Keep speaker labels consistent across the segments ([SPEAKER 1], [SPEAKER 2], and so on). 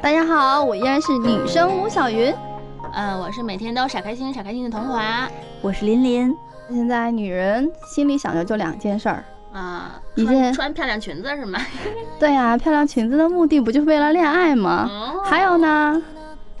[SPEAKER 1] 大家好，我依然是女生吴小云。
[SPEAKER 2] 嗯，我是每天都傻开心傻开心的童华
[SPEAKER 3] 我是琳琳，
[SPEAKER 1] 现在女人心里想的就两件事儿。
[SPEAKER 2] 啊，
[SPEAKER 1] 一件
[SPEAKER 2] 穿穿漂亮裙子是吗？
[SPEAKER 1] 对呀、漂亮裙子的目的不就是为了恋爱吗？
[SPEAKER 2] 哦
[SPEAKER 1] 还有呢，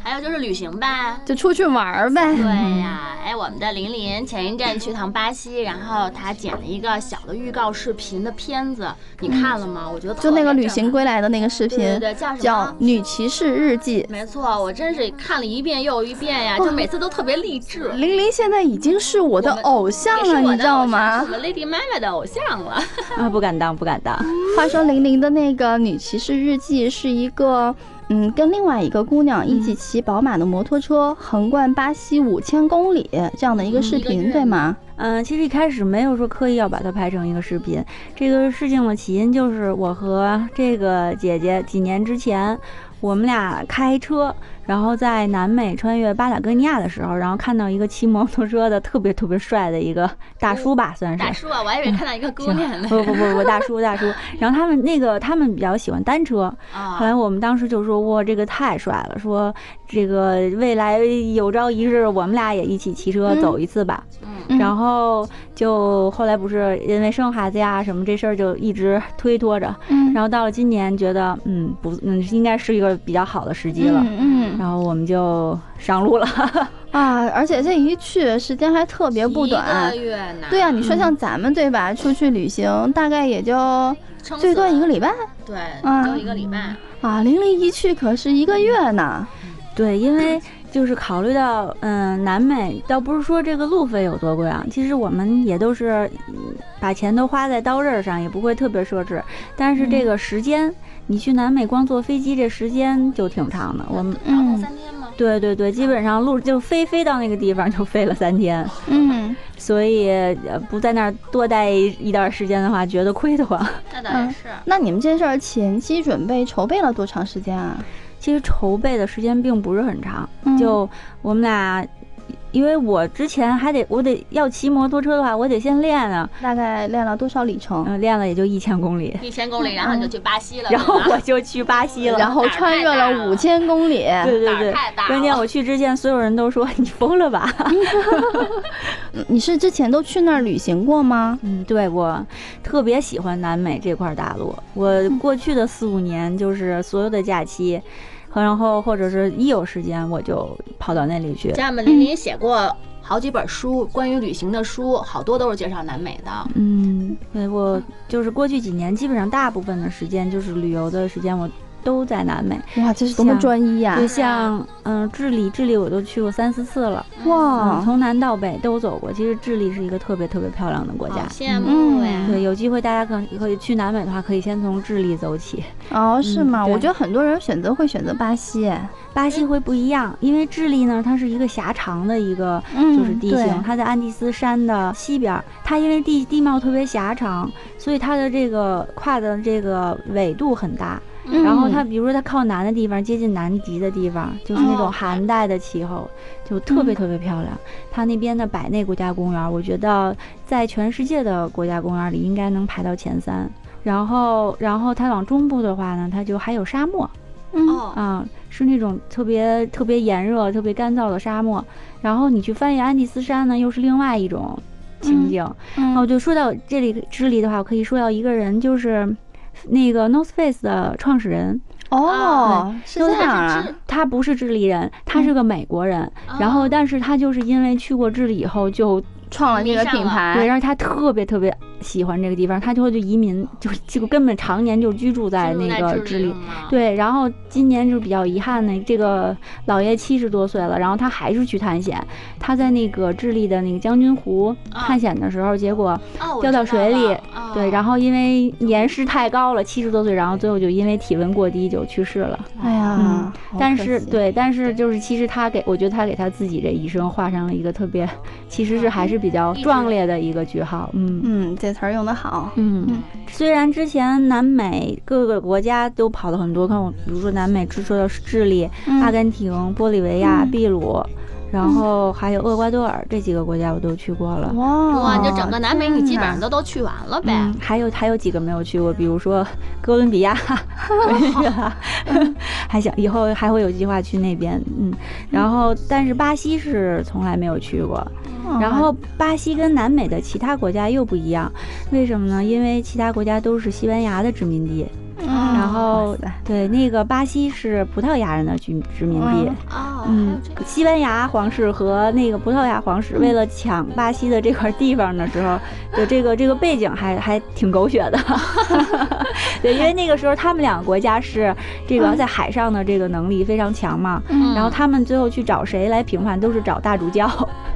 [SPEAKER 2] 还有就是旅行呗。
[SPEAKER 1] 就出去玩儿呗。
[SPEAKER 2] 对呀，哎，我们的琳琳前一阵去趟巴西，然后她剪了一个小的预告视频的片子，你看了吗？我觉得
[SPEAKER 1] 就那个旅行，归来的那个视频，
[SPEAKER 2] 对对对，叫什么？
[SPEAKER 1] 叫《女骑士日记》。
[SPEAKER 2] 没错，我真是看了一遍又一遍呀，就每次都特别励志。
[SPEAKER 1] 玲玲现在已经是我的偶像了，你知道吗
[SPEAKER 2] 我？们 Lady 妈妈的偶像了。
[SPEAKER 3] 啊，不敢当，不敢当。
[SPEAKER 1] 话说玲玲的那个《女骑士日记》是一个，嗯，跟另外一个姑娘一起骑宝马的摩托车横贯巴西五千公里这样的一个视频，对吗？
[SPEAKER 3] 嗯，其实一开始没有说刻意要把它拍成一个视频，这个事情的起因就是我和这个姐姐几年之前，我们俩开车，然后在南美穿越巴塔哥尼亚的时候，然后看到一个骑摩托车的特别特别帅的一个大叔吧，算是。
[SPEAKER 2] 大叔啊，我还以为看到一个姑娘 呢。
[SPEAKER 3] 不不不不，大叔大叔。然后他们那个他们比较喜欢单车，后来
[SPEAKER 2] 啊，
[SPEAKER 3] 我们当时就说哇，这个太帅了，说这个未来有朝一日我们俩也一起骑车
[SPEAKER 1] 嗯。
[SPEAKER 3] 走一次吧。
[SPEAKER 2] 嗯。
[SPEAKER 1] 嗯
[SPEAKER 3] 然后就后来不是因为生孩子呀什么这事儿就一直推脱着，
[SPEAKER 1] 嗯。
[SPEAKER 3] 然后到了今年觉得嗯不嗯应该是一个比较好的时机了，
[SPEAKER 1] 嗯嗯
[SPEAKER 3] 然后我们就上路了。
[SPEAKER 1] 啊，而且这一去时间还特别不短
[SPEAKER 2] 一个。月呢。
[SPEAKER 1] 对啊，你说像咱们对吧？出去旅行大概也就最多一个礼拜
[SPEAKER 2] 对，
[SPEAKER 1] 嗯
[SPEAKER 2] 就一个礼拜。
[SPEAKER 1] 啊，玲玲一去可是一个月呢。
[SPEAKER 3] 对，因为就是考虑到，嗯，南美倒不是说这个路费有多贵啊，其实我们也都是嗯把钱都花在刀刃上，也不会特别奢侈。但是这个时间，你去南美光坐飞机这时间就挺长的。我们
[SPEAKER 2] 然后
[SPEAKER 1] 嗯
[SPEAKER 2] 三天吗？
[SPEAKER 3] 对对对，基本上路就飞飞到那个地方就飞了三天，
[SPEAKER 1] 嗯，
[SPEAKER 3] 所以呃不在那儿多待一段时间的话，觉得亏得慌。
[SPEAKER 2] 那倒也是。
[SPEAKER 1] 那你们这事儿前期准备筹备了多长时间啊？
[SPEAKER 3] 其实筹备的时间并不是很长，
[SPEAKER 1] 嗯
[SPEAKER 3] 就我们俩，因为我之前还得我得要骑摩托车的话，我得先练啊，
[SPEAKER 1] 大概练了多少里程？
[SPEAKER 3] 嗯、练了也就一千公里，
[SPEAKER 2] 一千公里，然后你就去巴西了。
[SPEAKER 3] 然后我就去巴西了。
[SPEAKER 1] 然后穿越了五千公里。
[SPEAKER 3] 对对对
[SPEAKER 2] 太大，了
[SPEAKER 3] 关键我去之前，所有人都说你疯了吧？
[SPEAKER 1] 你是之前都去那儿旅行过吗？
[SPEAKER 3] 嗯，对我特别喜欢南美这块大陆。我过去的四五年，就是所有的假期，然后或者是一有时间，我就跑到那里去。
[SPEAKER 2] 家们林林写过好几本书，关于旅行的书，好多都是介绍南美的。
[SPEAKER 3] 嗯，对我就是过去几年，基本上大部分的时间就是旅游的时间，我都在南美。
[SPEAKER 1] 哇，这是多么专一呀、
[SPEAKER 3] 就像嗯、智利，智利我都去过三四次了。
[SPEAKER 1] 哇
[SPEAKER 3] 嗯，，从南到北都走过。其实智利是一个特别特别漂亮的国家。
[SPEAKER 2] 羡慕呀！
[SPEAKER 3] 对，有机会大家可可以去南美的话，可以先从智利走起。
[SPEAKER 1] 哦，是吗？
[SPEAKER 3] 对
[SPEAKER 1] 我觉得很多人选择会选择巴西，
[SPEAKER 3] 巴西会不一样，因为智利呢，它是一个狭长的一个
[SPEAKER 1] 嗯
[SPEAKER 3] 就是地
[SPEAKER 1] 对
[SPEAKER 3] 形，它在安第斯山的西边儿，它因为地地貌特别狭长，所以它的这个跨的这个纬度很大。
[SPEAKER 1] 嗯
[SPEAKER 3] 然后它比如说它靠南的地方，接近南极的地方，就是那
[SPEAKER 2] 哦
[SPEAKER 3] 种寒带的气候，就特别
[SPEAKER 1] 嗯
[SPEAKER 3] 特别漂亮。它那边的百内国家公园，我觉得在全世界的国家公园里应该能排到前三。然后，然后它往中部的话呢，它就还有沙漠，
[SPEAKER 1] 嗯
[SPEAKER 2] 哦，
[SPEAKER 3] 啊、是那种特别特别炎热、特别干燥的沙漠。然后你去翻越安第斯山呢，又是另外一种情景。
[SPEAKER 1] 嗯
[SPEAKER 3] 哦，就说到这里智利的话，我可以说到一个人，就是那个 North Face 的创始人，
[SPEAKER 1] 哦，是这样
[SPEAKER 2] 他
[SPEAKER 1] 啊。
[SPEAKER 2] 是，
[SPEAKER 3] 他不是智利人，他是个美国人。然后，但是他就是因为去过智利以后，就
[SPEAKER 1] 创了这个品牌，
[SPEAKER 3] 对，然后他特别特别喜欢这个地方，他就会就移民，就就根本常年就居住在那个智利。对，然后今年就是比较遗憾的，这个老爷七十多岁了，然后他还是去探险。他在那个智利的那个将军湖
[SPEAKER 2] 啊
[SPEAKER 3] 探险的时候，结果掉到水里对，然后因为年事太高了，七十多岁，然后最后就因为体温过低就去世了。
[SPEAKER 1] 哎呀，
[SPEAKER 3] 嗯但，是对，但是就是其实他给我觉得他给他自己这一生画上了一个特别，其实是还是比较壮烈的一个句号。嗯。
[SPEAKER 1] 嗯，这词儿用的好，
[SPEAKER 3] 嗯。
[SPEAKER 1] 嗯，
[SPEAKER 3] 虽然之前南美各个国家都跑了很多，看我，比如说南美只说的是智利、
[SPEAKER 1] 嗯。
[SPEAKER 3] 阿根廷、玻利维亚、
[SPEAKER 1] 嗯。
[SPEAKER 3] 秘鲁，然后还有厄瓜多尔这几个国家我都去过了。
[SPEAKER 1] 哇
[SPEAKER 2] 哇，你就整个南美你基本上都都去完了呗
[SPEAKER 3] 嗯，。还有还有几个没有去过，比如说哥伦比亚、委内瑞拉，还想以后还会有计划去那边。嗯，然后但是巴西是从来没有去过。
[SPEAKER 1] 哦
[SPEAKER 3] 然后巴西跟南美的其他国家又不一样，为什么呢？因为其他国家都是西班牙的殖民地，
[SPEAKER 1] 嗯。
[SPEAKER 3] 然后对那个巴西是葡萄牙人的居殖民地。
[SPEAKER 2] 哦，
[SPEAKER 3] 嗯，西班牙皇室和那个葡萄牙皇室为了抢巴西的这块地方的时候，就这个这个背景还还挺狗血的。对，因为那个时候他们两个国家是这个在海上的这个能力非常强嘛，
[SPEAKER 2] 嗯。
[SPEAKER 3] 然后他们最后去找谁来评判，都是找大主教。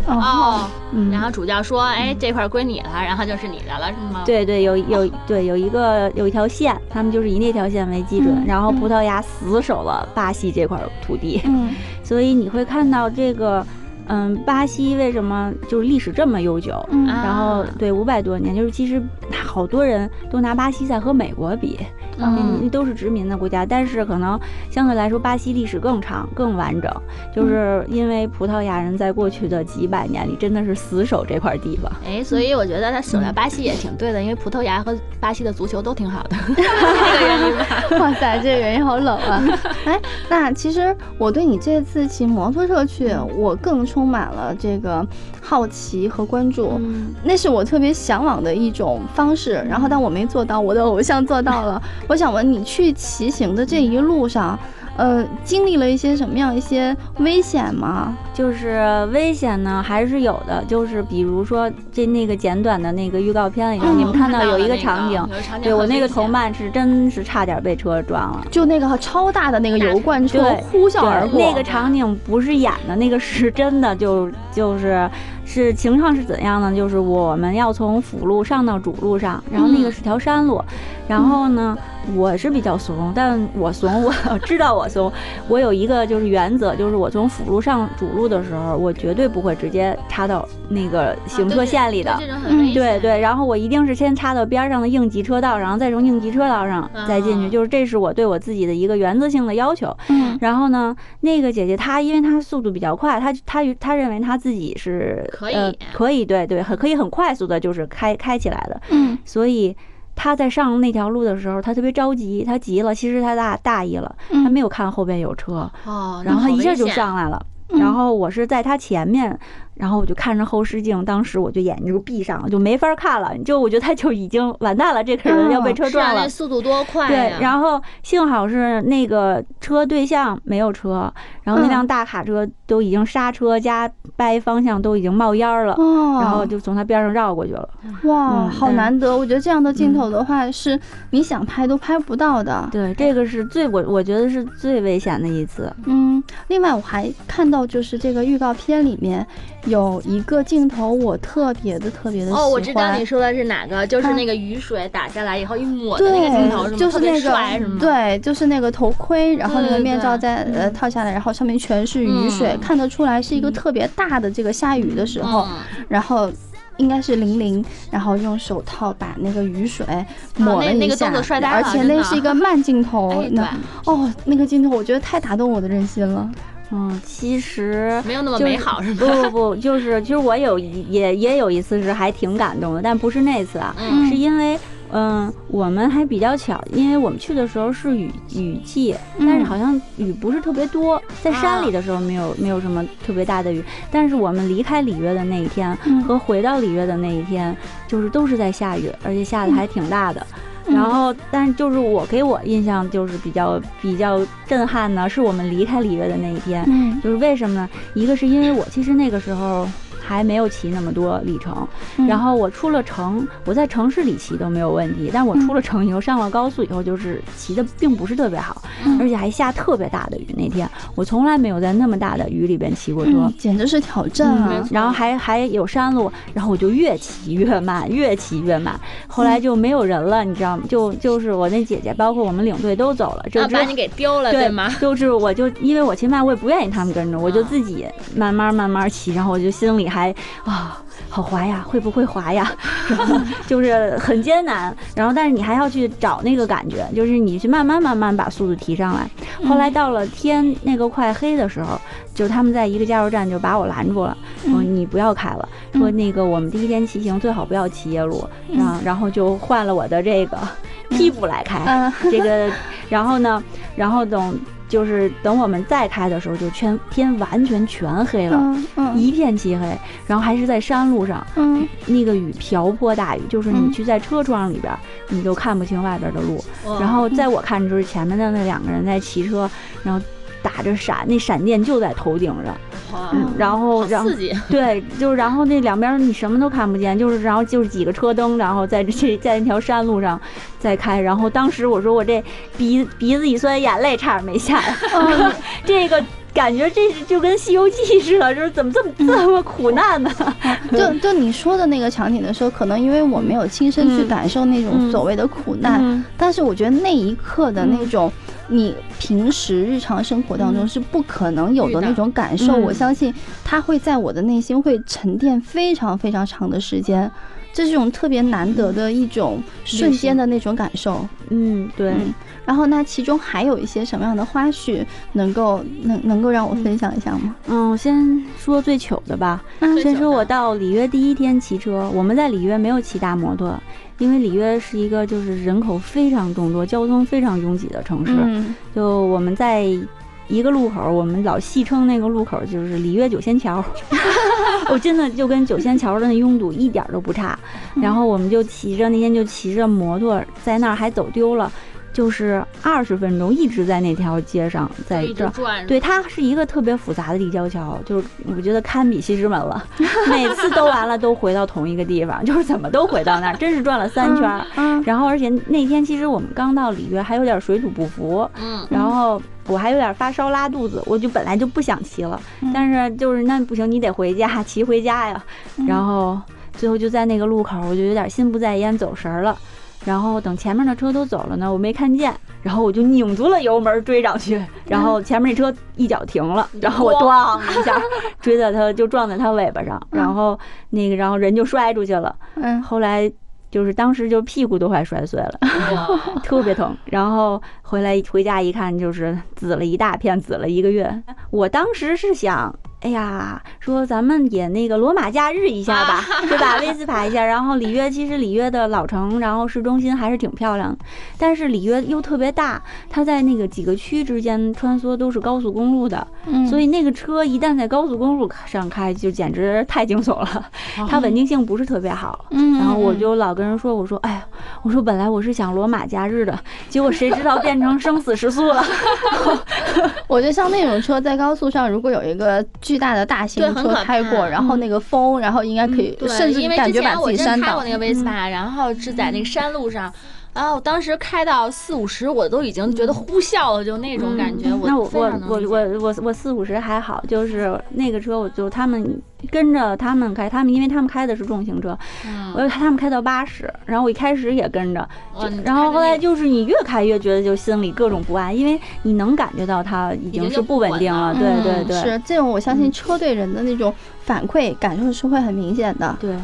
[SPEAKER 1] 哦，
[SPEAKER 2] 哦，
[SPEAKER 3] 嗯，
[SPEAKER 2] 然后主教说，哎，这块归你了，然后就是你的了，是吗？，
[SPEAKER 3] 对对，有有对有一个有一条线，他们就是以那条线为基准，
[SPEAKER 1] 嗯
[SPEAKER 3] 然后葡萄牙死守了巴西这块土地，
[SPEAKER 1] 嗯。
[SPEAKER 3] 所以你会看到这个，嗯，巴西为什么就是历史这么悠久？然后对五百多年，就是其实好多人都拿巴西在和美国比，
[SPEAKER 2] 嗯
[SPEAKER 3] 嗯，都是殖民的国家，但是可能相对来说巴西历史更长、更完整，就是因为葡萄牙人在过去的几百年里真的是死守这块地方。
[SPEAKER 2] 哎，所以我觉得他守在巴西也挺对的，因为葡萄牙和巴西的足球都挺好的，这个原因吧。
[SPEAKER 1] 哇塞，这个原因好冷啊！哎，那其实我对你这次骑摩托车去，我更充满了这个好奇和关注。
[SPEAKER 2] 嗯
[SPEAKER 1] 那是我特别向往的一种方式，然后但我没做到，我的偶像做到了。我想问你，去骑行的这一路上，呃，经历了一些什么样一些危险吗？
[SPEAKER 3] 就是危险呢，还是有的。就是比如说这那个简短的那个预告片里头，
[SPEAKER 1] 嗯
[SPEAKER 3] 你们看到有一
[SPEAKER 2] 个
[SPEAKER 3] 个场景，
[SPEAKER 2] 有个场景
[SPEAKER 3] 对我那个同伴是真是差点被车撞了。
[SPEAKER 1] 就那个超大的那个油罐车
[SPEAKER 3] 对
[SPEAKER 1] 呼啸而过，
[SPEAKER 3] 那个场景不是演的，那个是 真的，就就是是情况是怎样呢？就是我们要从辅路上到主路上，然后那个是条山路，然后呢，我是比较怂，但我怂，我知道我怂，我有一个就是原则，就是我从辅路上主路的时候，我绝对不会直接插到那个行车线里的。
[SPEAKER 2] 对。
[SPEAKER 3] 对对，然后我一定是先插到边上的应急车道，然后再从应急车道上再进去，
[SPEAKER 2] 啊
[SPEAKER 3] 就是这是我对我自己的一个原则性的要求。
[SPEAKER 1] 嗯
[SPEAKER 3] 然后呢，那个姐姐她因为她速度比较快，她她她认为她自己是
[SPEAKER 2] 可以
[SPEAKER 3] 呃、可以对对很可以很快速的就是开开起来的，
[SPEAKER 1] 嗯
[SPEAKER 3] 所以她在上那条路的时候，他特别着急，他急了，其实他大大意了，她
[SPEAKER 1] 嗯
[SPEAKER 3] 没有看后边有车，
[SPEAKER 2] 哦，
[SPEAKER 3] 然后他一下就
[SPEAKER 2] 上。
[SPEAKER 3] 来了。
[SPEAKER 1] 嗯
[SPEAKER 3] 然后我是在他前面，然后我就看着后视镜，当时我就眼睛就闭上了，就没法看了。就我觉得他就已经完蛋了，这个人要被车撞了
[SPEAKER 2] 那。速度多快
[SPEAKER 3] 对！，然后幸好是那个车对象没有车，然后那
[SPEAKER 1] 嗯
[SPEAKER 3] 辆大卡车都已经刹车加掰方向都已经冒烟儿了，
[SPEAKER 1] 哦，
[SPEAKER 3] 然后就从他边上绕过去了。
[SPEAKER 1] 哇，
[SPEAKER 3] 嗯
[SPEAKER 1] 好难得！我觉得这样的镜头的话，是你想拍都拍不到的。
[SPEAKER 3] 对，这个是最我我觉得是最危险的一次。
[SPEAKER 1] 嗯，另外我还看到就是这个预告片里面有一个镜头，我特别的特别的喜欢。
[SPEAKER 2] 哦，我知道你说的是哪个，就是
[SPEAKER 1] 啊
[SPEAKER 2] 那个雨水打下来以后一抹的那个镜头，
[SPEAKER 1] 对？就是那个对，就是那个头盔，然后那个面罩
[SPEAKER 2] 对
[SPEAKER 1] 再呃套下来，然后上面全是雨水，
[SPEAKER 2] 嗯
[SPEAKER 1] 看得出来是一个特别大的这个下雨的时候，
[SPEAKER 2] 嗯
[SPEAKER 1] 然后。应该是零零，然后用手套把那个雨水抹了一下，
[SPEAKER 2] 那那个动作帅呆了
[SPEAKER 1] 而且那是一个慢镜头，
[SPEAKER 2] 哎，
[SPEAKER 1] 那，哦，那个镜头我觉得太打动我的人心了。
[SPEAKER 3] 嗯，其实
[SPEAKER 2] 没有那么美好，是
[SPEAKER 3] 不
[SPEAKER 2] 吗？
[SPEAKER 3] 不不，就是其实我有一也也有一次是还挺感动的，但不是那次啊，
[SPEAKER 2] 嗯
[SPEAKER 3] 是因为嗯我们还比较巧，因为我们去的时候是雨雨季，但是
[SPEAKER 1] 嗯
[SPEAKER 3] 好像雨不是特别多，在山里的时候没有没有什么特别大的雨，但是我们离开里约的那一天
[SPEAKER 1] 嗯
[SPEAKER 3] 和回到里约的那一天，就是都是在下雨，而且下的还挺大的。
[SPEAKER 1] 嗯
[SPEAKER 3] 然后，但就是我给我印象就是比较比较震撼呢，是我们离开里约的那一天，
[SPEAKER 1] 嗯。
[SPEAKER 3] 就是为什么呢？一个是因为我其实那个时候还没有骑那么多里程。
[SPEAKER 1] 嗯
[SPEAKER 3] 然后我出了城，我在城市里骑都没有问题，但我出了城以后，上了高速以后，就是骑的并不是特别好，
[SPEAKER 1] 嗯
[SPEAKER 3] 而且还下特别大的雨。那天我从来没有在那么大的雨里边骑过车。
[SPEAKER 1] 嗯，简直是挑战啊！
[SPEAKER 3] 嗯，然后还还有山路，然后我就越骑越慢，越骑越慢。后来就没有人了，你知道吗？就就是我那姐姐，包括我们领队都走了，就
[SPEAKER 2] 啊，把你给丢了，
[SPEAKER 3] 对
[SPEAKER 2] 吗？
[SPEAKER 3] 就是我就因为我骑慢，我也不愿意他们跟着，我就
[SPEAKER 2] 啊
[SPEAKER 3] 自己慢慢慢慢骑，然后我就心里还啊。好滑呀，会不会滑呀？然 后就是很艰难，然后但是你还要去找那个感觉，就是你去慢慢慢慢把速度提上来。后来到了天那个快黑的时候，就是他们在一个加油站就把我拦住了，说你不要开了，说那个我们第一天骑行最好不要骑夜路，然后然后就换了我的这个替补来开，
[SPEAKER 1] 嗯。
[SPEAKER 3] 这个，然后呢，然后等就是等我们再开的时候，就全天完全全黑了。
[SPEAKER 1] 嗯嗯
[SPEAKER 3] 一片漆黑，然后还是在山路上，
[SPEAKER 1] 嗯
[SPEAKER 3] 那个雨瓢泼大雨，就是你
[SPEAKER 1] 嗯
[SPEAKER 3] 去在车窗里边，你都看不清外边的路。然后在我看就是前面的那两个人在骑车，然后打着闪，那闪电就在头顶上，
[SPEAKER 2] 哇
[SPEAKER 3] 嗯，然后然后
[SPEAKER 2] 刺激，
[SPEAKER 3] 对，就是然后那两边你什么都看不见，就是然后就是几个车灯，然后在这在那条山路上在开，然后当时我说我这鼻鼻子一酸，眼泪差点没下来，这个感觉这是就跟《西游记》似的，就是怎么这么这么苦难呢？
[SPEAKER 1] 就就你说的那个场景的时候，可能因为我没有亲身去
[SPEAKER 3] 嗯
[SPEAKER 1] 感受那种
[SPEAKER 3] 嗯
[SPEAKER 1] 所谓的苦难，
[SPEAKER 3] 嗯
[SPEAKER 1] 但是我觉得那一刻的那种，你平时日常生活当中
[SPEAKER 3] 嗯。
[SPEAKER 1] 是不可能有的那种感受。
[SPEAKER 3] 嗯。
[SPEAKER 1] 我相信它会在我的内心会沉淀非常非常长的时间，这是一种特别难得的一种瞬间的那种感受。
[SPEAKER 3] 嗯，对。
[SPEAKER 1] 嗯，然后那其中还有一些什么样的花絮能够能能够让我分享一下吗？
[SPEAKER 3] 嗯，我先说最糗的吧。
[SPEAKER 1] 嗯
[SPEAKER 3] 先说我到里约第一天骑车，我们在里约没有骑大摩托，因为里约是一个就是人口非常众多、交通非常拥挤的城市。
[SPEAKER 1] 嗯
[SPEAKER 3] 就我们在一个路口，我们老戏称那个路口就是里约九仙桥，我真的就跟九仙桥的那拥堵一点都不差。然后我们就骑着那天就骑着摩托在那儿还走丢了，就是二十分钟一直在那条街上在这儿。
[SPEAKER 2] 转，
[SPEAKER 3] 对，它是一个特别复杂的立交桥，就是我觉得堪比西直门了。每次兜完了都回到同一个地方，就是怎么都回到那儿，真是转了三圈儿。
[SPEAKER 1] 嗯
[SPEAKER 3] 然后而且那天其实我们刚到里约，还有点水土不服，
[SPEAKER 2] 嗯，
[SPEAKER 3] 然后我还有点发烧拉肚子，我就本来就不想骑了，
[SPEAKER 1] 嗯
[SPEAKER 3] 但是就是那不行，你得回家，骑回家呀。
[SPEAKER 1] 嗯
[SPEAKER 3] 然后最后就在那个路口，我就有点心不在焉，走神儿了。然后等前面的车都走了呢，我没看见，然后我就拧足了油门追上去，然后前面那车一脚停了，然后我咣一下 追到它，就撞在它尾巴上，然后那个然后人就摔出去了。
[SPEAKER 1] 嗯
[SPEAKER 3] 后来就是当时就屁股都快摔碎了，
[SPEAKER 2] 哇，
[SPEAKER 3] 特别疼。然后回来回家一看，就是紫了一大片，紫了一个月。我当时是想。哎呀，说咱们也那个罗马假日一下吧，对吧？威斯帕一下，然后里约其实里约的老城，然后市中心还是挺漂亮的，但是里约又特别大，它在那个几个区之间穿梭都是高速公路的，
[SPEAKER 1] 嗯，
[SPEAKER 3] 所以那个车一旦在高速公路上开，就简直太惊悚了，它稳定性不是特别好。
[SPEAKER 1] 嗯，
[SPEAKER 3] 然后我就老跟人说，我说，哎呀，我说本来我是想罗马假日的，结果谁知道变成生死时速了。
[SPEAKER 1] 我觉得像那种车在高速上，如果有一个巨大的大型车开过，然后那个风，然后应该可以，
[SPEAKER 2] 对，
[SPEAKER 1] 甚至
[SPEAKER 2] 因为之
[SPEAKER 1] 感觉把自
[SPEAKER 2] 前我真
[SPEAKER 1] 己扇倒
[SPEAKER 2] 开过那。个威斯帕，然后是在那个山路上。然后当时开到四五十，我都已经觉得呼啸了，就那种感觉。
[SPEAKER 3] 那我
[SPEAKER 2] 非
[SPEAKER 3] 我我我我我四五十还好，就是那个车，我就他们跟着他们开，他们因为他们开的是重型车，
[SPEAKER 2] 嗯
[SPEAKER 3] 我就他们开到八十，然后我一开始也跟着，然后后来就是你越开越觉得就心里各种不安，因为你能感觉到它已经是不稳定了，对
[SPEAKER 1] 嗯
[SPEAKER 3] 对对，
[SPEAKER 1] 是这种，我相信
[SPEAKER 3] 嗯
[SPEAKER 1] 车对人的那种反馈感受是会很明显的。
[SPEAKER 3] 对。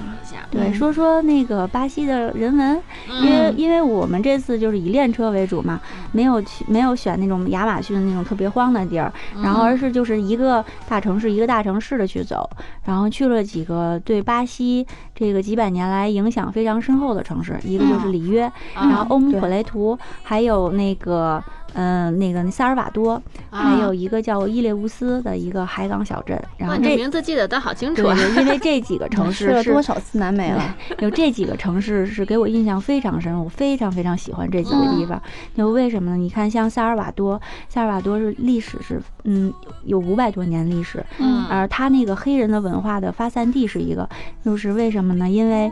[SPEAKER 3] 对，
[SPEAKER 1] 嗯
[SPEAKER 3] 说说那个巴西的人文，因为因为我们这次就是以练车为主嘛，没有去没有选那种亚马逊那种特别荒的地儿，然后而是就是一个大城市一个大城市的去走，然后去了几个对巴西这个几百年来影响非常深厚的城市，一个就是里约，然后欧姆
[SPEAKER 1] 对。
[SPEAKER 3] 普雷图，还有那个嗯、那个萨尔瓦多，
[SPEAKER 2] 啊
[SPEAKER 3] 还有一个叫伊列乌斯的一个海港小镇。然后这
[SPEAKER 2] 名字记得都好清楚啊！
[SPEAKER 3] 因为这几个城 市是
[SPEAKER 1] 了多少次南美了？
[SPEAKER 3] 有这几个城市是给我印象非常深，我非常非常喜欢这几个地方。就为什么呢？你看，像萨尔瓦多，萨尔瓦多是历史是嗯有五百多年历史，
[SPEAKER 2] 嗯
[SPEAKER 3] 而它那个黑人的文化的发散地是一个，就是为什么呢？因为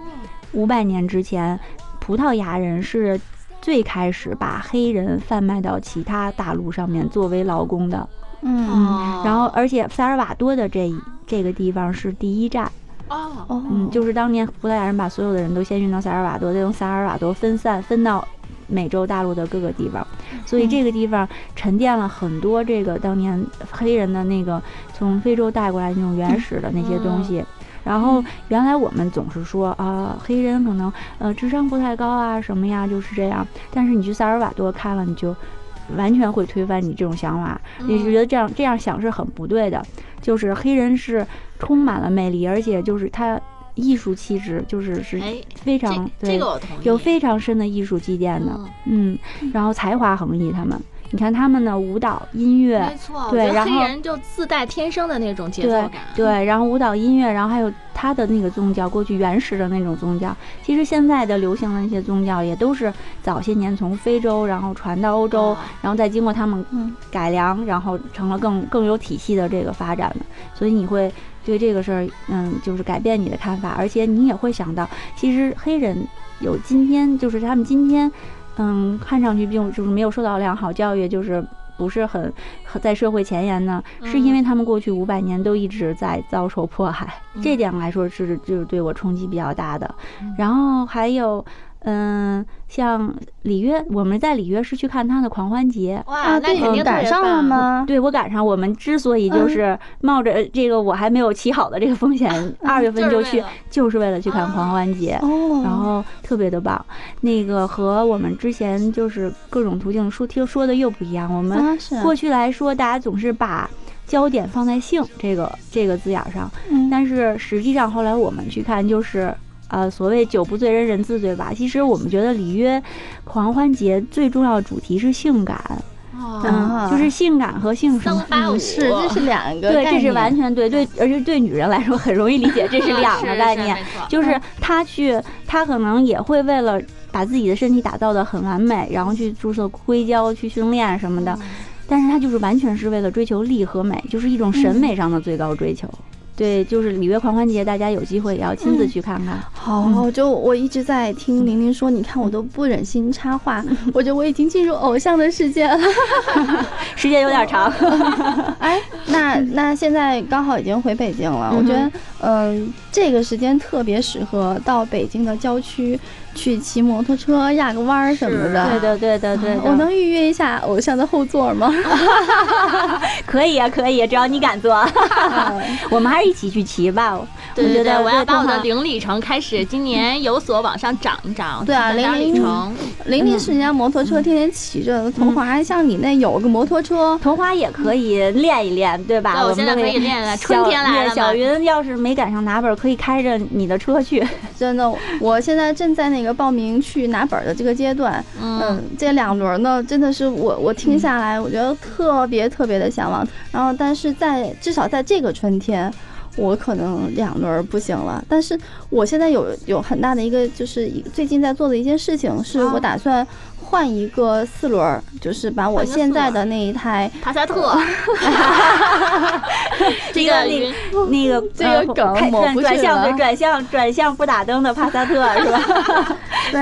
[SPEAKER 3] 五百年之前，葡萄牙人是最开始把黑人贩卖到其他大陆上面作为劳工的，
[SPEAKER 1] 嗯。
[SPEAKER 2] 哦。
[SPEAKER 3] 然后而且萨尔瓦多的这这个地方是第一站。
[SPEAKER 2] 哦，
[SPEAKER 1] 哦，
[SPEAKER 3] 嗯，就是当年葡萄牙人把所有的人都先运到萨尔瓦多，再从萨尔瓦多分散分到美洲大陆的各个地方，所以这个地方沉淀了很多这个当年黑人的那个从非洲带过来那种原始的那些东西。然后原来我们总是说啊、黑人可能呃智商不太高啊什么呀，就是这样。但是你去萨尔瓦多看了，你就完全会推翻你这种想法，你就觉得这样这样想是很不对的。就是黑人是充满了魅力，而且就是他艺术气质，就是是
[SPEAKER 2] 哎，
[SPEAKER 3] 非常
[SPEAKER 2] 这
[SPEAKER 3] 对
[SPEAKER 2] 这个我同意，
[SPEAKER 3] 有非常深的艺术积淀的，
[SPEAKER 2] 嗯
[SPEAKER 3] 嗯，然后才华横溢，他们，你看他们的舞蹈、音乐对然后
[SPEAKER 2] 黑人就自带天生的那种节奏感，
[SPEAKER 3] 对，然后舞蹈、音乐，然后还有他的那个宗教，过去原始的那种宗教，其实现在的流行的那些宗教也都是早些年从非洲然后传到欧洲，
[SPEAKER 2] 啊
[SPEAKER 3] 然后再经过他们
[SPEAKER 1] 嗯
[SPEAKER 3] 改良，然后成了更更有体系的这个发展的，所以你会对这个事儿，嗯，就是改变你的看法，而且你也会想到，其实黑人有今天，就是他们今天，嗯，看上去并就是没有受到良好教育，就是。不是很很在社会前沿呢，是因为他们过去五百年都一直在遭受迫害，这点来说是就是对我冲击比较大的。然后还有，嗯，像里约，我们在里约是去看他的狂欢节，
[SPEAKER 2] 哇，那肯定
[SPEAKER 1] 你赶上了？吗？
[SPEAKER 3] 对我赶上，我们之所以就是冒着这个我还没有起好的这个风险，二月份就去
[SPEAKER 2] 就是为了，
[SPEAKER 3] 就是为了去看狂欢节。
[SPEAKER 1] 哦，
[SPEAKER 3] 然后特别的棒，那个和我们之前就是各种途径说听说的又不一样。我们过去来说，大家总是把焦点放在性这个这个字眼儿上，
[SPEAKER 1] 嗯
[SPEAKER 3] 但是实际上后来我们去看，就是呃所谓酒不醉人人自醉吧。其实我们觉得里约狂欢节最重要的主题是性感，嗯，就是性感和性生活。
[SPEAKER 1] 这是两个
[SPEAKER 3] 对，这是完全对对，而且对女人来说很容易理解，这是两个概念。就是她去，她可能也会为了把自己的身体打造的很完美，然后去注射硅胶、去训练什么的，但是她就是完全是为了追求力和美，就是一种审美上的最高追求。对，就是里约狂欢节，大家有机会也要亲自去看看。
[SPEAKER 1] 好，就我一直在听玲玲说，你看我都不忍心插话，我觉得我已经进入偶像的世界了。
[SPEAKER 3] 时间有点长，
[SPEAKER 1] 哎，那那现在刚好已经回北京了，我觉得，嗯、这个时间特别适合到北京的郊区去骑摩托车、压个弯儿什么的。
[SPEAKER 3] 对的，对的，对的。
[SPEAKER 1] 我能预约一下偶像的后座吗？
[SPEAKER 3] 可以啊，可以啊，只要你敢坐，我们还是一起去骑吧。
[SPEAKER 2] 对对对，
[SPEAKER 3] 我觉得
[SPEAKER 2] 我要把我的零里程开始今年有所往上涨一涨，
[SPEAKER 1] 对啊零
[SPEAKER 2] 里程，
[SPEAKER 1] 玲玲是人家摩托车天天骑着，桐华像你那有个摩托车，
[SPEAKER 3] 桐华也可以练一练，对吧？
[SPEAKER 2] 对我现在可以练了春天来了嘛
[SPEAKER 3] 小小云要是没赶上拿本，可以开着你的车去。
[SPEAKER 1] 真的，我现在正在那个报名去拿本儿的这个阶段。
[SPEAKER 2] 嗯，
[SPEAKER 1] 嗯，这两轮呢，真的是我我听下来，我觉得特别特别的向往。然后，但是在至少在这个春天，我可能两轮不行了。但是我现在有有很大的一个，就是一最近在做的一件事情，是我打算换一个四轮儿，就是把我现在的那一台。
[SPEAKER 2] 帕萨特，这个
[SPEAKER 3] 那个那个
[SPEAKER 1] 这个
[SPEAKER 3] 呃
[SPEAKER 1] 梗抹不
[SPEAKER 3] 转转向转向转向不打灯的帕萨特是吧？
[SPEAKER 1] 对，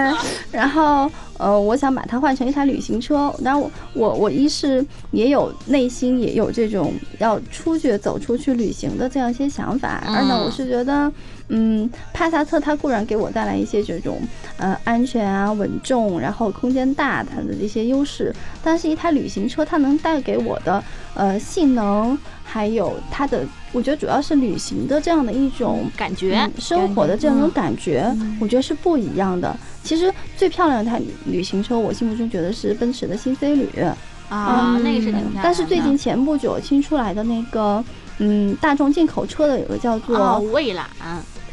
[SPEAKER 1] 然后呃，我想把它换成一台旅行车。当然我，我我一是也有内心也有这种要出去走出去旅行的这样一些想法。二呢，我
[SPEAKER 2] 嗯
[SPEAKER 1] 是觉得，嗯，帕萨特它固然给我带来一些这种呃安全啊、稳重，然后空间大它的这些优势，但是一台旅行车它能带给我的呃性能，还有它的，我觉得主要是旅行的这样的一种。
[SPEAKER 2] 感觉
[SPEAKER 1] 嗯，生活的这样一种感觉，我觉得是不一样的。其实最漂亮的一台旅旅行车，我心目中觉得是奔驰的新 C 旅，
[SPEAKER 2] 啊，那个是挺漂亮的。
[SPEAKER 1] 但是最近前不久新出来的那个，嗯，大众进口车的有个叫做、
[SPEAKER 2] 哦，蔚蓝，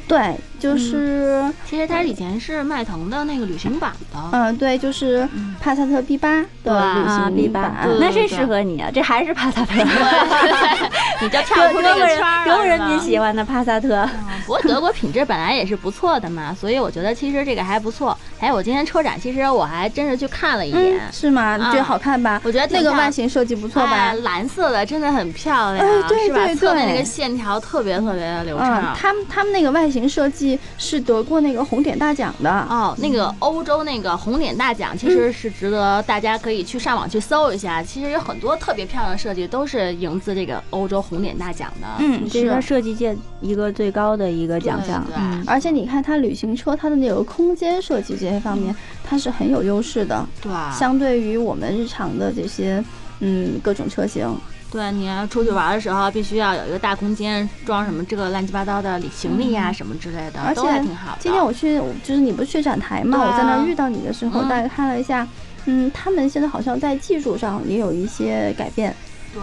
[SPEAKER 1] 对，就是
[SPEAKER 2] 其实它以前是迈腾的那个旅行版的，
[SPEAKER 1] 嗯，对，就是帕萨特 B 八的旅
[SPEAKER 3] 啊
[SPEAKER 1] 行
[SPEAKER 3] B 八
[SPEAKER 1] 版，，
[SPEAKER 2] 对
[SPEAKER 3] 那这适合你啊！这还是帕萨特，
[SPEAKER 2] 你就跳出这个圈儿了
[SPEAKER 3] 德国人民喜欢的帕萨特。
[SPEAKER 2] 不过德国品质本来也是不错的嘛，所以我觉得其实这个还不错。哎，我今天车展其实我还真是去看了一
[SPEAKER 1] 嗯
[SPEAKER 2] 眼，，
[SPEAKER 1] 是吗？你觉得
[SPEAKER 2] 啊
[SPEAKER 1] 好看吧？
[SPEAKER 2] 我觉得挺
[SPEAKER 1] 那个
[SPEAKER 2] 漂
[SPEAKER 1] 外形设计不错吧
[SPEAKER 2] 哎？蓝色的真的很漂亮，
[SPEAKER 1] 哎对
[SPEAKER 2] 是吧？
[SPEAKER 1] 对
[SPEAKER 2] 侧面那个线条特别特别的流
[SPEAKER 1] 嗯
[SPEAKER 2] 畅。，
[SPEAKER 1] 他们他们那个外形设计是得过那个红点大奖的。
[SPEAKER 2] 哦，那个欧洲那个红点大奖，其实是值得大家可以去上网去搜一下。其实有很多特别漂亮的设计都是赢自这个欧洲红点大奖的。
[SPEAKER 1] 嗯，
[SPEAKER 3] 这是它
[SPEAKER 1] 是。
[SPEAKER 3] 设计界一个最高的一个奖项。
[SPEAKER 2] 对对
[SPEAKER 3] 嗯，
[SPEAKER 1] 而且你看它旅行车，它的那个空间设计这些方面，它是很有优势的，
[SPEAKER 2] 对，
[SPEAKER 1] 相对于我们日常的这些嗯各种车型。
[SPEAKER 2] 对，你要出去玩的时候，必须要有一个大空间，装什么这个乱七八糟的行李呀、什么之类的，
[SPEAKER 1] 而且
[SPEAKER 2] 还挺好的。
[SPEAKER 1] 今天我去，就是你不是去展台嘛？
[SPEAKER 2] 啊
[SPEAKER 1] 我在那儿遇到你的时候，
[SPEAKER 2] 嗯
[SPEAKER 1] 大概看了一下，嗯，他们现在好像在技术上也有一些改变，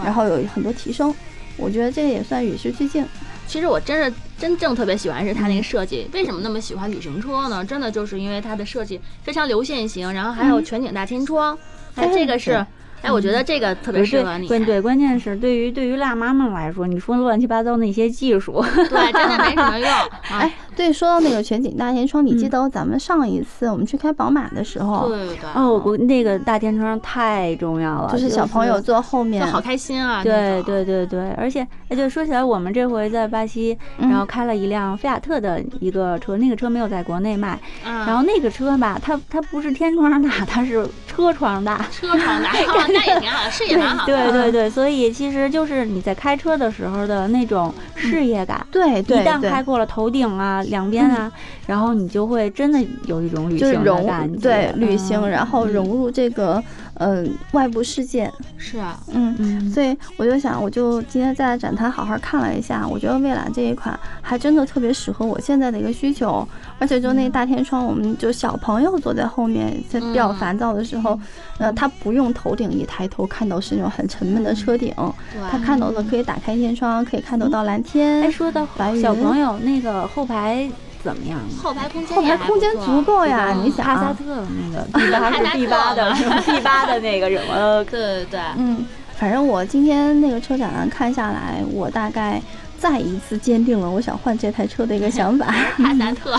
[SPEAKER 1] 然后有很多提升。我觉得这个也算与时俱进。
[SPEAKER 2] 其实我真是真正特别喜欢是它那个设计。为什么那么喜欢旅行车呢？真的就是因为它的设计非常流线型，然后还有全景大天窗，哎，
[SPEAKER 1] 哎
[SPEAKER 2] 这个是，哎，我觉得这个特别
[SPEAKER 3] 对
[SPEAKER 2] 适合你。
[SPEAKER 3] 关对，关键是对于对于辣妈们来说，你说乱七八糟那些技术，
[SPEAKER 2] 对，真的没什么用。啊
[SPEAKER 1] 哎，对，说到那个全景大天窗，你记
[SPEAKER 3] 嗯
[SPEAKER 1] 得咱们上一次我们去开宝马的时候，
[SPEAKER 2] 对对对，
[SPEAKER 3] 哦，我那个大天窗太重要了，
[SPEAKER 1] 就是小朋友坐后面
[SPEAKER 2] 就，好开心啊！
[SPEAKER 3] 对，对对对，而且哎，就说起来，我们这回在巴西，
[SPEAKER 1] 嗯
[SPEAKER 3] 然后开了一辆菲亚特的一个车，那个车没有在国内卖，
[SPEAKER 2] 嗯
[SPEAKER 3] 然后那个车吧，它它不是天窗大，它是车窗大。
[SPEAKER 2] 车窗大，哦 那也挺好的，视野蛮好的。
[SPEAKER 3] 对对对，所以其实就是你在开车的时候的那种视野感，
[SPEAKER 1] 对对
[SPEAKER 3] 一旦开过了头顶啊、两边啊，然后你就会真的有一种旅行的感觉。
[SPEAKER 1] 对旅行，
[SPEAKER 3] 嗯
[SPEAKER 1] 然后融入这个嗯、外部世界，
[SPEAKER 2] 是啊，
[SPEAKER 1] 嗯。
[SPEAKER 3] 嗯，
[SPEAKER 1] 所以我就想，我就今天在展台好好看了一下，我觉得蔚蓝这一款还真的特别适合我现在的一个需求，而且就那大天窗，我们就小朋友坐在后面，在比较
[SPEAKER 2] 嗯。
[SPEAKER 1] 烦躁的时候，呃，他不用头顶一抬头看到是那种很沉闷的车顶，
[SPEAKER 2] 对
[SPEAKER 1] 他看到的可以打开天窗，可以看得到蓝天
[SPEAKER 3] 哎，，说到小朋友那个后排怎么样？
[SPEAKER 2] 后排空间
[SPEAKER 1] 后排空间足够呀，
[SPEAKER 2] 嗯
[SPEAKER 1] 你想啊，
[SPEAKER 3] 帕萨特。那个第八是第八的
[SPEAKER 2] 帕萨特。
[SPEAKER 3] B 八的那个什么？
[SPEAKER 2] 对对对，
[SPEAKER 1] 嗯，反正我今天那个车展看下来，我大概再一次坚定了我想换这台车的一个想法。
[SPEAKER 2] 帕萨特，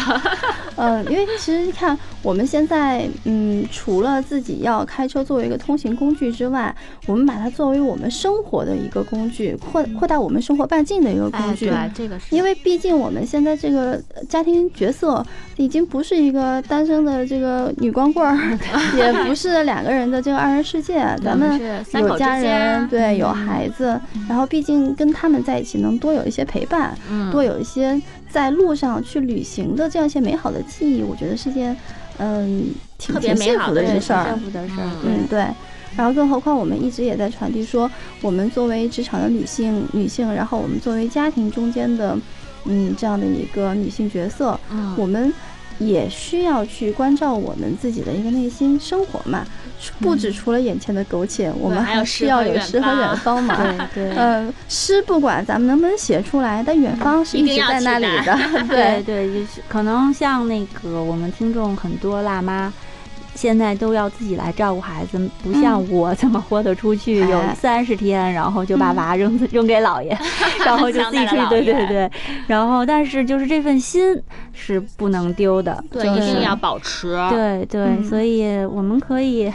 [SPEAKER 1] 嗯，因为其实你看我们现在，嗯，除了自己要开车作为一个通行工具之外，我们把它作为我们生活的一个工具，扩扩大我们生活半径的一个工
[SPEAKER 2] 哎，
[SPEAKER 1] 具。
[SPEAKER 2] 对，这个是。
[SPEAKER 1] 因为毕竟我们现在这个呃家庭角色已经不是一个单身的这个女光棍儿，也不是两个人的这个二人世界，咱们有家人，
[SPEAKER 2] 间，
[SPEAKER 1] 对，有
[SPEAKER 2] 嗯。
[SPEAKER 1] 孩子，然后毕竟跟他们在一起能多有一些陪伴，
[SPEAKER 2] 嗯，
[SPEAKER 1] 多有一些在路上去旅行的这样一些美好的记忆，我觉得是件嗯挺
[SPEAKER 2] 特别
[SPEAKER 1] 挺幸福
[SPEAKER 2] 美好的
[SPEAKER 1] 的一件事儿
[SPEAKER 3] 幸。福的事儿，
[SPEAKER 1] 嗯，对。然后，更何况我们一直也在传递说，我们作为职场的女性，女性，然后我们作为家庭中间的，嗯，这样的一个女性角色，
[SPEAKER 2] 嗯，
[SPEAKER 1] 我们也需要去关照我们自己的一个内心生活嘛。不止除了眼前的苟且，我们
[SPEAKER 2] 嗯还有
[SPEAKER 1] 还需要有诗和远
[SPEAKER 2] 方
[SPEAKER 1] 方嘛。
[SPEAKER 3] 对对。
[SPEAKER 1] 嗯，诗不管咱们能不能写出来，但远方是
[SPEAKER 2] 一定要
[SPEAKER 1] 一直在那里的。
[SPEAKER 3] 对对，就是可能像那个我们听众很多辣妈。现在都要自己来照顾孩子，不像我这么豁得出去，有
[SPEAKER 1] 哎
[SPEAKER 3] 三十天，然后就把
[SPEAKER 1] 嗯
[SPEAKER 3] 娃扔 扔给姥爷，然后就自己出去，对对对。然后，但是就是这份心是不能丢的，
[SPEAKER 2] 对，
[SPEAKER 1] 就是
[SPEAKER 2] 一定要保持。
[SPEAKER 3] 对对，
[SPEAKER 1] 嗯
[SPEAKER 3] 所以我们可以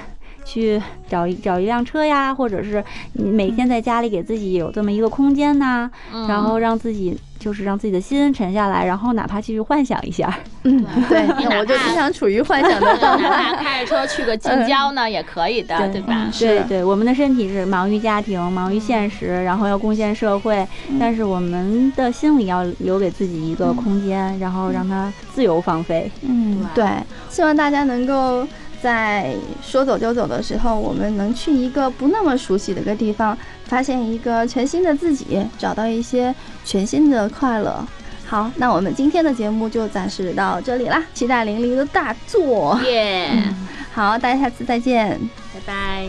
[SPEAKER 3] 去找一找一辆车呀，或者是你每天在家里给自己有这么一个空间呐，
[SPEAKER 2] 嗯
[SPEAKER 3] 然后让自己就是让自己的心沉下来，然后哪怕继续幻想一下。
[SPEAKER 1] 嗯，对，我就经常处于幻想的
[SPEAKER 2] 对
[SPEAKER 1] 状
[SPEAKER 2] 哪
[SPEAKER 1] 态。
[SPEAKER 2] 怕开着车去个近郊呢，也可以的，对吧？
[SPEAKER 3] 对对，我们的身体是忙于家庭、忙于现实，然后要贡献社会，但是我们的心里要留给自己一个空间，然后让它自由放飞。
[SPEAKER 1] 嗯，对，希望大家能够在说走就走的时候，我们能去一个不那么熟悉的一个地方，发现一个全新的自己，找到一些全新的快乐。好，那我们今天的节目就暂时到这里啦，期待玲玲的大作。
[SPEAKER 2] 耶，
[SPEAKER 1] 好，大家下次再见。
[SPEAKER 2] 拜拜。